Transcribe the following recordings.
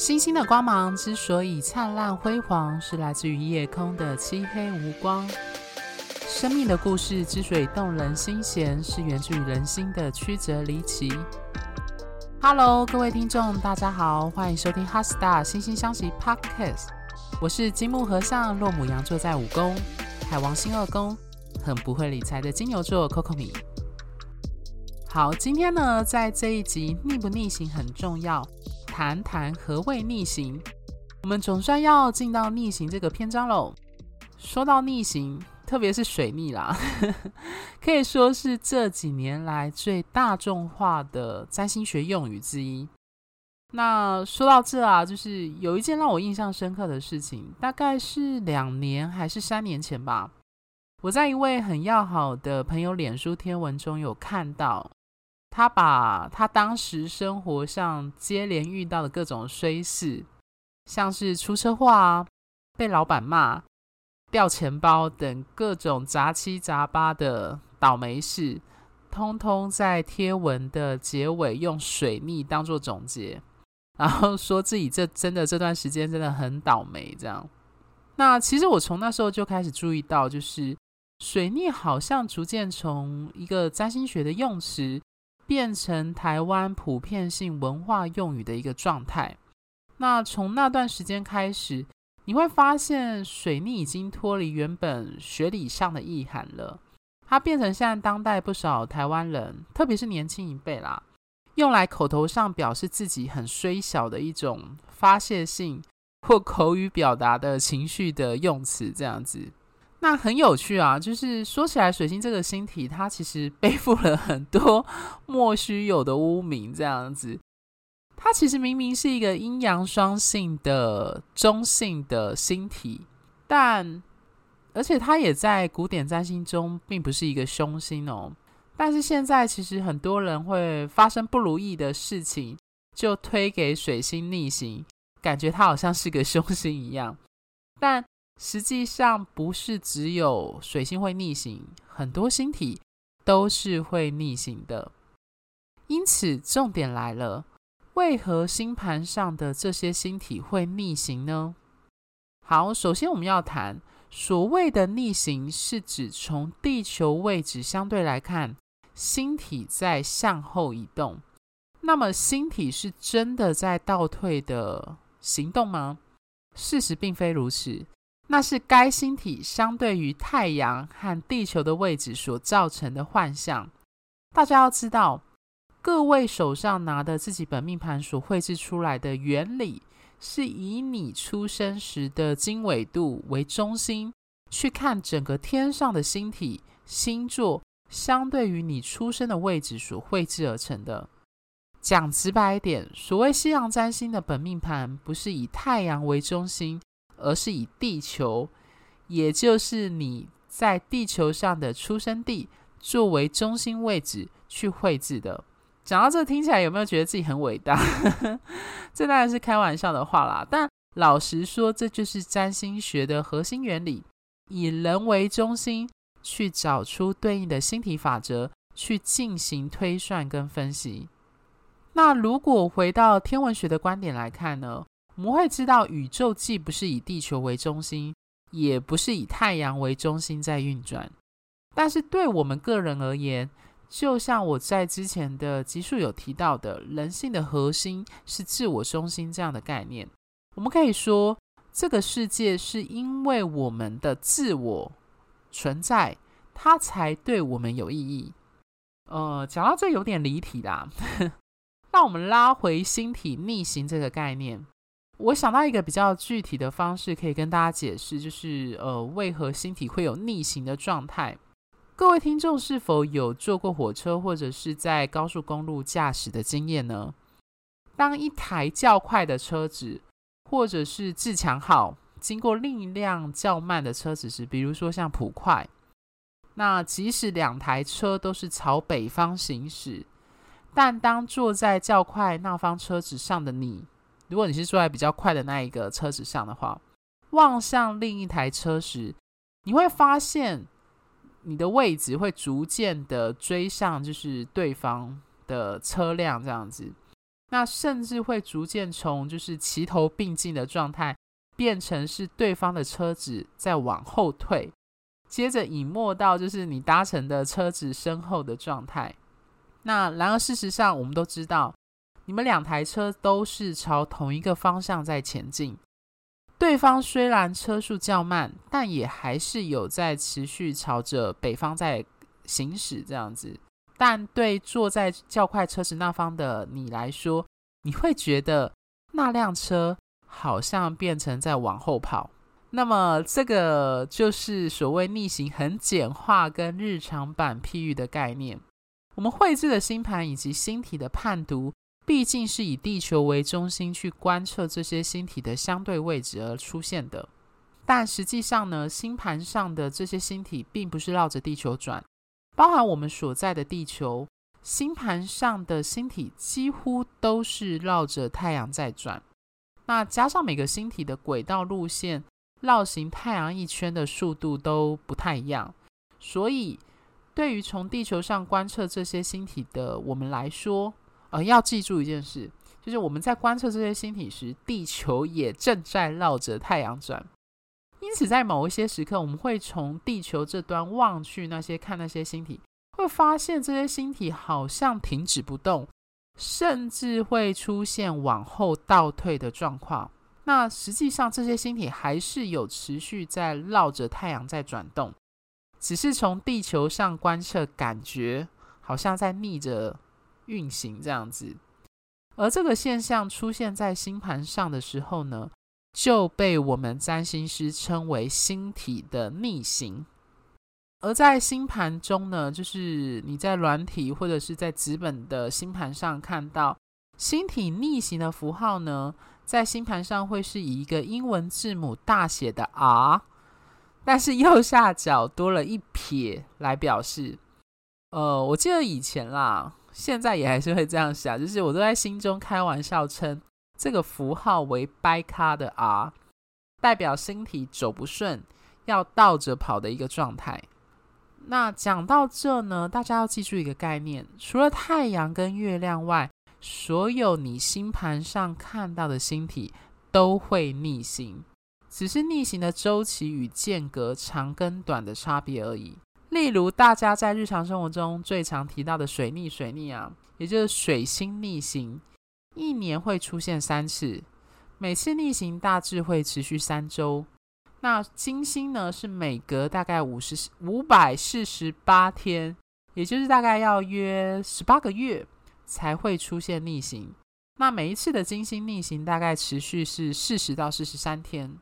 星星的光芒之所以灿烂辉煌，是来自于夜空的漆黑无光。生命的故事之所以动人心弦，是源自于人心的曲折离奇。Hello，各位听众，大家好，欢迎收听《哈 star 心星相惜 Podcast》。我是金木合相，落母羊座在五宫，海王星二宫，很不会理财的金牛座 Coco 米。好，今天呢，在这一集逆不逆行很重要，谈谈何谓逆行。我们总算要进到逆行这个篇章喽。说到逆行，特别是水逆啦，可以说是这几年来最大众化的占星学用语之一。那说到这啊，就是有一件让我印象深刻的事情，大概是两年还是三年前吧。我在一位很要好的朋友脸书天文中有看到，他把他当时生活上接连遇到的各种衰事，像是出车祸啊、被老板骂、掉钱包等各种杂七杂八的倒霉事，通通在贴文的结尾用水逆当做总结。然后说自己这真的这段时间真的很倒霉，这样。那其实我从那时候就开始注意到，就是水逆好像逐渐从一个占星学的用词，变成台湾普遍性文化用语的一个状态。那从那段时间开始，你会发现水逆已经脱离原本学理上的意涵了，它变成现在当代不少台湾人，特别是年轻一辈啦。用来口头上表示自己很衰小的一种发泄性或口语表达的情绪的用词，这样子，那很有趣啊。就是说起来，水星这个星体，它其实背负了很多 莫须有的污名，这样子。它其实明明是一个阴阳双性的中性的星体，但而且它也在古典占星中并不是一个凶星哦。但是现在其实很多人会发生不如意的事情，就推给水星逆行，感觉它好像是个凶星一样。但实际上不是只有水星会逆行，很多星体都是会逆行的。因此重点来了，为何星盘上的这些星体会逆行呢？好，首先我们要谈所谓的逆行，是指从地球位置相对来看。星体在向后移动，那么星体是真的在倒退的行动吗？事实并非如此，那是该星体相对于太阳和地球的位置所造成的幻象。大家要知道，各位手上拿的自己本命盘所绘制出来的原理，是以你出生时的经纬度为中心，去看整个天上的星体、星座。相对于你出生的位置所绘制而成的。讲直白一点，所谓西洋占星的本命盘，不是以太阳为中心，而是以地球，也就是你在地球上的出生地作为中心位置去绘制的。讲到这，听起来有没有觉得自己很伟大？这当然是开玩笑的话啦。但老实说，这就是占星学的核心原理，以人为中心。去找出对应的星体法则，去进行推算跟分析。那如果回到天文学的观点来看呢，我们会知道宇宙既不是以地球为中心，也不是以太阳为中心在运转。但是对我们个人而言，就像我在之前的集数有提到的，人性的核心是自我中心这样的概念。我们可以说，这个世界是因为我们的自我。存在，它才对我们有意义。呃，讲到这有点离题啦，让我们拉回星体逆行这个概念。我想到一个比较具体的方式，可以跟大家解释，就是呃，为何星体会有逆行的状态？各位听众是否有坐过火车或者是在高速公路驾驶的经验呢？当一台较快的车子，或者是自强号，经过另一辆较慢的车子时，比如说像普快，那即使两台车都是朝北方行驶，但当坐在较快那方车子上的你，如果你是坐在比较快的那一个车子上的话，望向另一台车时，你会发现你的位置会逐渐的追上，就是对方的车辆这样子。那甚至会逐渐从就是齐头并进的状态，变成是对方的车子在往后退，接着隐没到就是你搭乘的车子身后的状态。那然而事实上，我们都知道，你们两台车都是朝同一个方向在前进。对方虽然车速较慢，但也还是有在持续朝着北方在行驶这样子。但对坐在较快车子那方的你来说，你会觉得那辆车好像变成在往后跑。那么这个就是所谓逆行很简化跟日常版譬喻的概念。我们绘制的星盘以及星体的判读。毕竟是以地球为中心去观测这些星体的相对位置而出现的，但实际上呢，星盘上的这些星体并不是绕着地球转，包含我们所在的地球，星盘上的星体几乎都是绕着太阳在转。那加上每个星体的轨道路线绕行太阳一圈的速度都不太一样，所以对于从地球上观测这些星体的我们来说，呃，要记住一件事，就是我们在观测这些星体时，地球也正在绕着太阳转。因此，在某一些时刻，我们会从地球这端望去，那些看那些星体，会发现这些星体好像停止不动，甚至会出现往后倒退的状况。那实际上，这些星体还是有持续在绕着太阳在转动，只是从地球上观测，感觉好像在逆着。运行这样子，而这个现象出现在星盘上的时候呢，就被我们占星师称为星体的逆行。而在星盘中呢，就是你在软体或者是在纸本的星盘上看到星体逆行的符号呢，在星盘上会是以一个英文字母大写的 R，但是右下角多了一撇来表示。呃，我记得以前啦。现在也还是会这样想，就是我都在心中开玩笑称这个符号为掰咖的 R，代表星体走不顺，要倒着跑的一个状态。那讲到这呢，大家要记住一个概念：除了太阳跟月亮外，所有你星盘上看到的星体都会逆行，只是逆行的周期与间隔长跟短的差别而已。例如，大家在日常生活中最常提到的水逆，水逆啊，也就是水星逆行，一年会出现三次，每次逆行大致会持续三周。那金星呢，是每隔大概五十五百四十八天，也就是大概要约十八个月才会出现逆行。那每一次的金星逆行大概持续是四十到四十三天。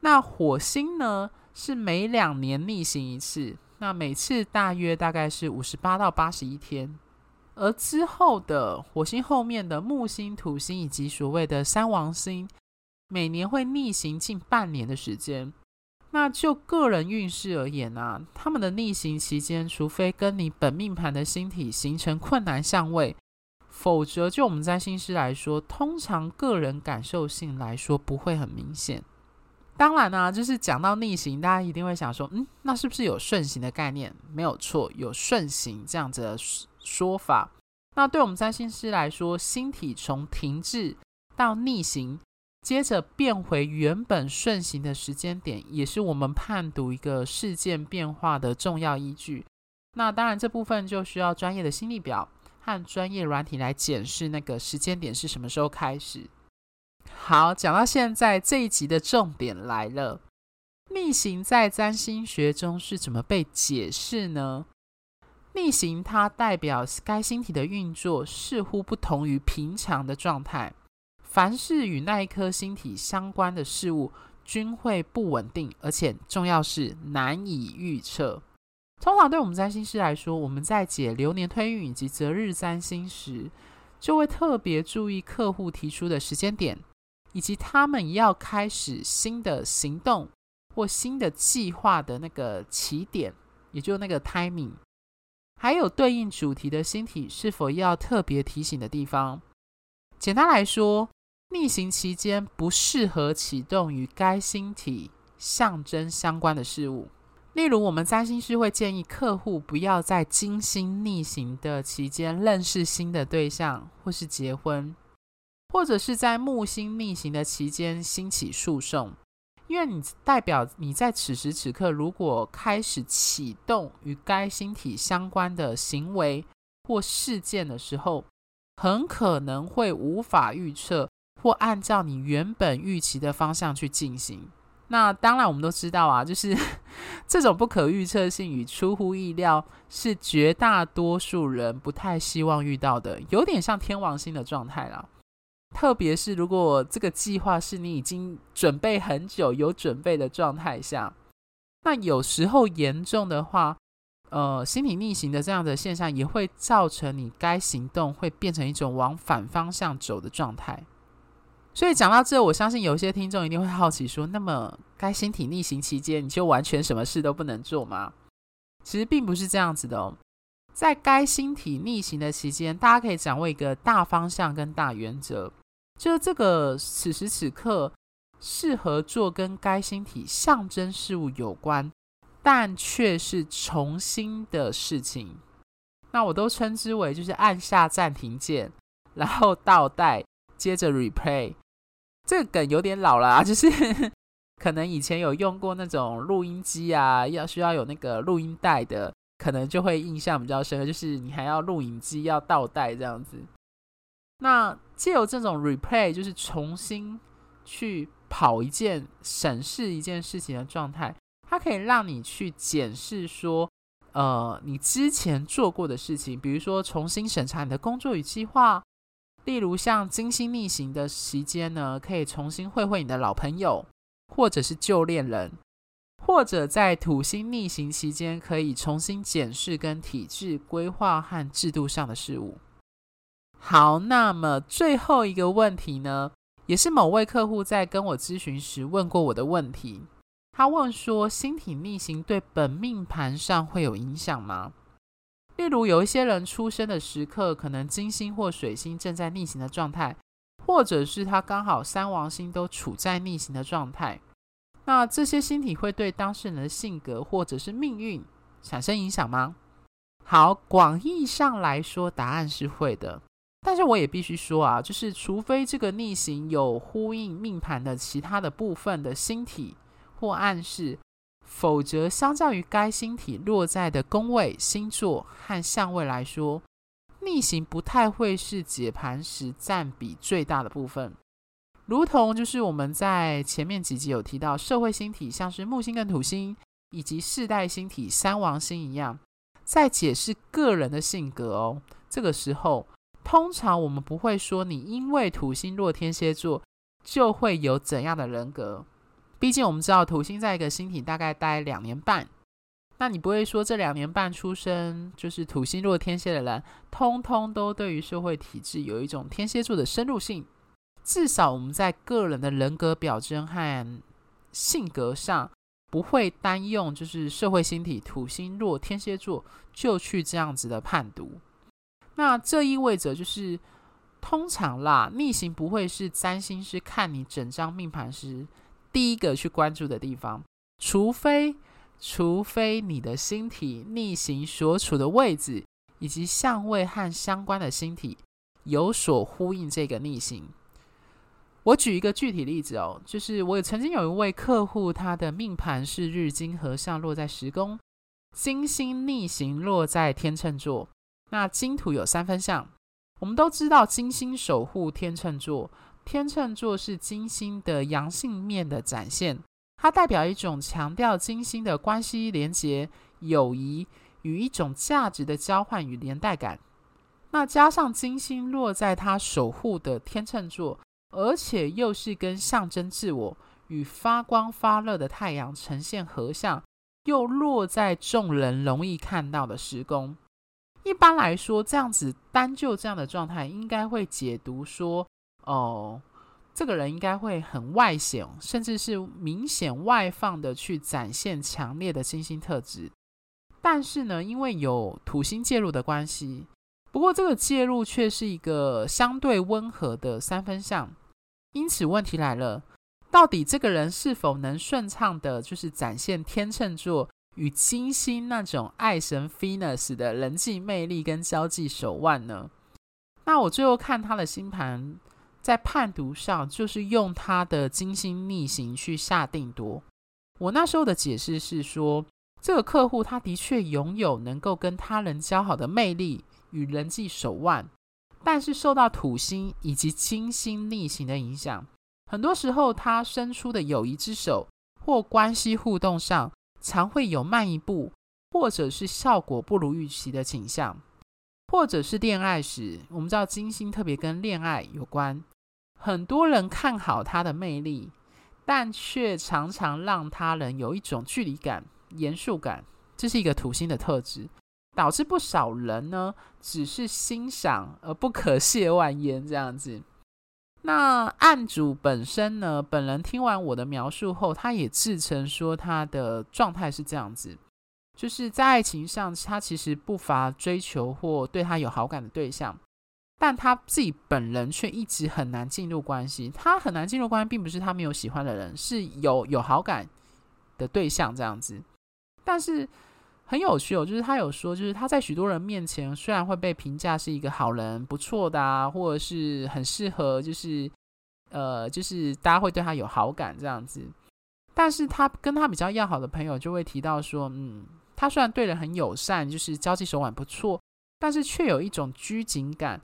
那火星呢，是每两年逆行一次。那每次大约大概是五十八到八十一天，而之后的火星后面的木星、土星以及所谓的三王星，每年会逆行近半年的时间。那就个人运势而言啊，他们的逆行期间，除非跟你本命盘的星体形成困难相位，否则就我们占星师来说，通常个人感受性来说不会很明显。当然呢、就是讲到逆行，大家一定会想说，嗯，那是不是有顺行的概念？没有错，有顺行这样子的说法。那对我们占星师来说，星体从停滞到逆行，接着变回原本顺行的时间点，也是我们判读一个事件变化的重要依据。那当然，这部分就需要专业的星历表和专业软体来检视那个时间点是什么时候开始。好，讲到现在这一集的重点来了。逆行在占星学中是怎么被解释呢？逆行它代表该星体的运作似乎不同于平常的状态，凡是与那一颗星体相关的事物均会不稳定，而且重要是难以预测。通常对我们占星师来说，我们在解流年推运以及择日占星时，就会特别注意客户提出的时间点。以及他们要开始新的行动或新的计划的那个起点，也就那个 timing，还有对应主题的星体是否要特别提醒的地方。简单来说，逆行期间不适合启动与该星体象征相关的事物，例如，我们占星师会建议客户不要在金星逆行的期间认识新的对象，或是结婚，或者是在木星逆行的期间兴起诉讼，因为你代表你在此时此刻如果开始启动与该星体相关的行为或事件的时候，很可能会无法预测或按照你原本预期的方向去进行。那当然，我们都知道啊，就是 这种不可预测性与出乎意料，是绝大多数人不太希望遇到的，有点像天王星的状态啦。特别是如果这个计划是你已经准备很久、有准备的状态下，那有时候严重的话，呃，星体逆行的这样的现象，也会造成你该行动会变成一种往反方向走的状态。所以讲到这，我相信有些听众一定会好奇说：那么该星体逆行期间，你就完全什么事都不能做吗？其实并不是这样子的哦。在该星体逆行的期间，大家可以掌握一个大方向跟大原则，就这个此时此刻适合做跟该星体象征事物有关，但却是重新的事情。那我都称之为就是按下暂停键，然后倒带，接着 replay。这个梗有点老了啊，就是 可能以前有用过那种录音机啊，要需要有那个录音带的，可能就会印象比较深刻。就是你还要录影机要倒带这样子。那借由这种 replay，就是重新去跑一件、审视一件事情的状态，它可以让你去检视说，呃，你之前做过的事情，比如说重新审查你的工作与计划。例如像金星逆行的期间呢，可以重新会会你的老朋友，或者是旧恋人，或者在土星逆行期间，可以重新检视跟体制规划和制度上的事物。好，那么最后一个问题呢，也是某位客户在跟我咨询时问过我的问题。他问说，星体逆行对本命盘上会有影响吗？例如，有一些人出生的时刻，可能金星或水星正在逆行的状态，或者是他刚好三王星都处在逆行的状态。那这些星体会对当事人的性格或者是命运产生影响吗？好，广义上来说，答案是会的。但是我也必须说啊，就是除非这个逆行有呼应命盘的其他的部分的星体或暗示。否则，相较于该星体落在的宫位、星座和相位来说，逆行不太会是解盘时占比最大的部分。如同就是我们在前面几集有提到，社会星体像是木星跟土星，以及世代星体三王星一样，在解释个人的性格哦。这个时候，通常我们不会说你因为土星落天蝎座就会有怎样的人格。毕竟我们知道土星在一个星体大概待两年半，那你不会说这两年半出生就是土星落天蝎的人，通通都对于社会体制有一种天蝎座的深入性。至少我们在个人的人格表征和性格上，不会单用就是社会星体土星落天蝎座就去这样子的判读。那这意味着就是通常啦，逆行不会是占星师看你整张命盘时。第一个去关注的地方，除非除非你的星体逆行所处的位置以及相位和相关的星体有所呼应这个逆行。我举一个具体例子哦，就是我曾经有一位客户，他的命盘是日金合相落在十宫，金星逆行落在天秤座。那金土有三分相，我们都知道金星守护天秤座。天秤座是金星的阳性面的展现，它代表一种强调金星的关系连结、友谊与一种价值的交换与连带感。那加上金星落在他守护的天秤座，而且又是跟象征自我与发光发热的太阳呈现合相，又落在众人容易看到的十宫。一般来说，这样子单就这样的状态，应该会解读说。哦，这个人应该会很外显，甚至是明显外放的去展现强烈的金星特质。但是呢，因为有土星介入的关系，不过这个介入却是一个相对温和的三分相。因此问题来了，到底这个人是否能顺畅的，就是展现天秤座与金星那种爱神 Venus 的人际魅力跟交际手腕呢？那我最后看他的星盘，在判读上就是用他的金星逆行去下定夺。我那时候的解释是说，这个客户他的确拥有能够跟他人交好的魅力与人际手腕，但是受到土星以及金星逆行的影响，很多时候他伸出的友谊之手或关系互动上，常会有慢一步，或者是效果不如预期的倾向，或者是恋爱时，我们知道金星特别跟恋爱有关，很多人看好他的魅力。但却常常让他人有一种距离感、严肃感，这是一个土星的特质，导致不少人呢只是欣赏而不可亵玩焉这样子。那案主本身呢，本人听完我的描述后，他也自称说他的状态是这样子，就是在爱情上，他其实不乏追求或对他有好感的对象。但他自己本人却一直很难进入关系。他很难进入关系，并不是他没有喜欢的人，是有有好感的对象这样子。但是很有趣哦，就是他有说，就是他在许多人面前，虽然会被评价是一个好人、不错的啊，或者是很适合，就是呃，就是大家会对他有好感这样子。但是他跟他比较要好的朋友就会提到说，嗯，他虽然对人很友善，就是交际手腕不错，但是却有一种拘谨感。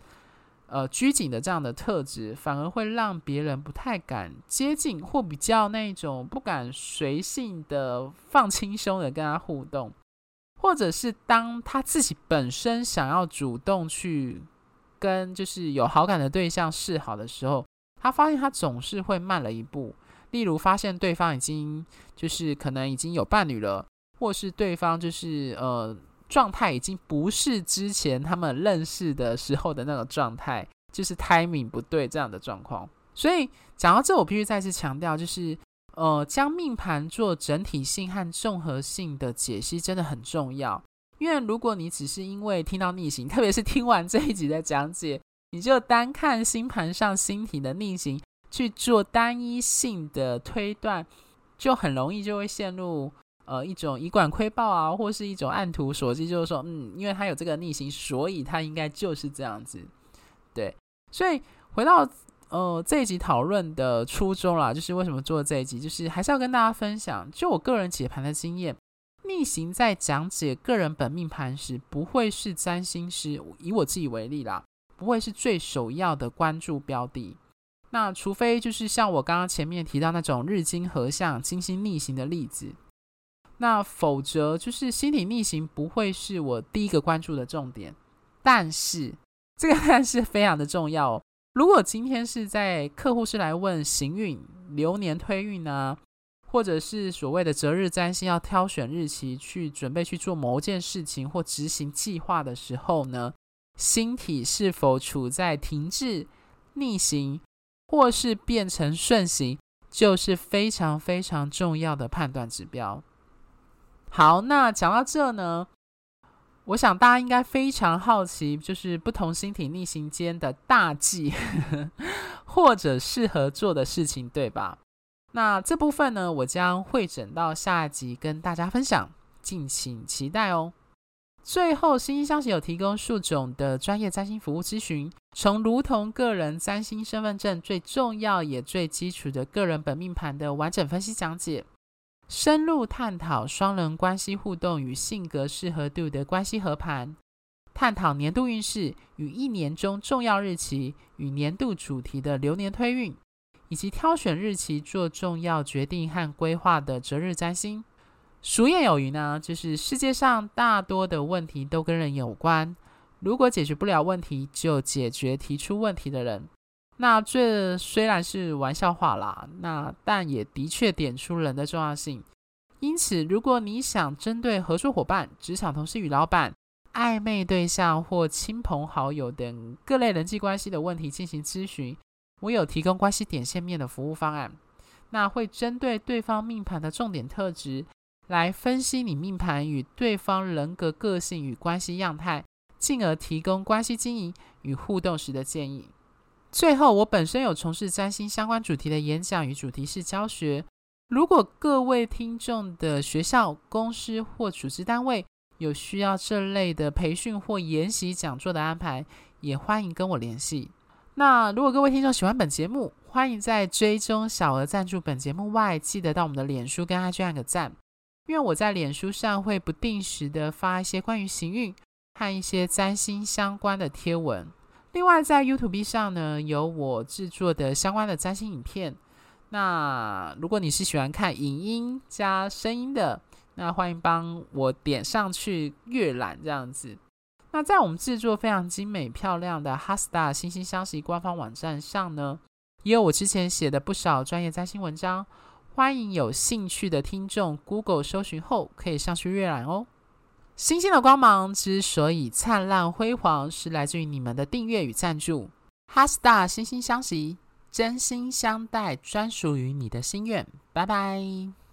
呃，拘谨的这样的特质，反而会让别人不太敢接近，或比较那种不敢随性的放轻松的跟他互动，或者是当他自己本身想要主动去跟就是有好感的对象示好的时候，他发现他总是会慢了一步。例如，发现对方已经就是可能已经有伴侣了，或是对方就是呃。状态已经不是之前他们认识的时候的那个状态，就是 timing 不对这样的状况。所以讲到这，我必须再次强调，就是呃，将命盘做整体性和综合性的解析真的很重要。因为如果你只是因为听到逆行，特别是听完这一集的讲解，你就单看星盘上星体的逆行去做单一性的推断，就很容易就会陷入。呃，一种以管窥豹啊，或是一种按图索骥，就是说，嗯，因为他有这个逆行，所以他应该就是这样子，对。所以回到呃这一集讨论的初衷啦，就是为什么做这一集，就是还是要跟大家分享，就我个人解盘的经验，逆行在讲解个人本命盘时，不会是占星师以我自己为例啦，不会是最首要的关注标的。那除非就是像我刚刚前面提到那种日金合相、金星逆行的例子。那否则就是星体逆行不会是我第一个关注的重点，但是这个 但是非常的重要。如果今天是在客户是来问行运、流年推运呢，或者是所谓的择日占星要挑选日期去准备去做某件事情或执行计划的时候呢，星体是否处在停滞、逆行，或是变成顺行，就是非常非常重要的判断指标。好，那讲到这呢，我想大家应该非常好奇，就是不同星体逆行间的大忌，或者适合做的事情，对吧？那这部分呢，我将会整到下一集跟大家分享，敬请期待哦。最后，星星相惜有提供数种的专业占星服务咨询，从如同个人占星身份证最重要也最基础的个人本命盘的完整分析讲解。深入探讨双人关系互动与性格适合度的关系合盘，探讨年度运势与一年中重要日期与年度主题的流年推运，以及挑选日期做重要决定和规划的择日占星。俗谚有云呢，就是世界上大多的问题都跟人有关，如果解决不了问题，就解决提出问题的人。那这虽然是玩笑话啦，那但也的确点出人的重要性。因此，如果你想针对合作伙伴、职场同事与老板、暧昧对象或亲朋好友等各类人际关系的问题进行咨询，我有提供关系点线面的服务方案。那会针对对方命盘的重点特质，来分析你命盘与对方人格个性与关系样态，进而提供关系经营与互动时的建议。最后，我本身有从事占星相关主题的演讲与主题式教学，如果各位听众的学校、公司或组织单位有需要这类的培训或研习讲座的安排，也欢迎跟我联系。那如果各位听众喜欢本节目，欢迎在追踪小额赞助本节目外，记得到我们的脸书跟 IG 按个赞，因为我在脸书上会不定时的发一些关于行运和一些占星相关的贴文。另外，在 YouTube 上呢，有我制作的相关的占星影片。那如果你是喜欢看影音加声音的，那欢迎帮我点上去阅览这样子。那在我们制作非常精美漂亮的 HeartStar 心星相惜官方网站上呢，也有我之前写的不少专业占星文章，欢迎有兴趣的听众 Google 搜寻后可以上去阅览哦。星星的光芒之所以灿烂辉煌，是来自于你们的订阅与赞助。哈斯大心心相惜，真心相待，专属于你的心愿。拜拜。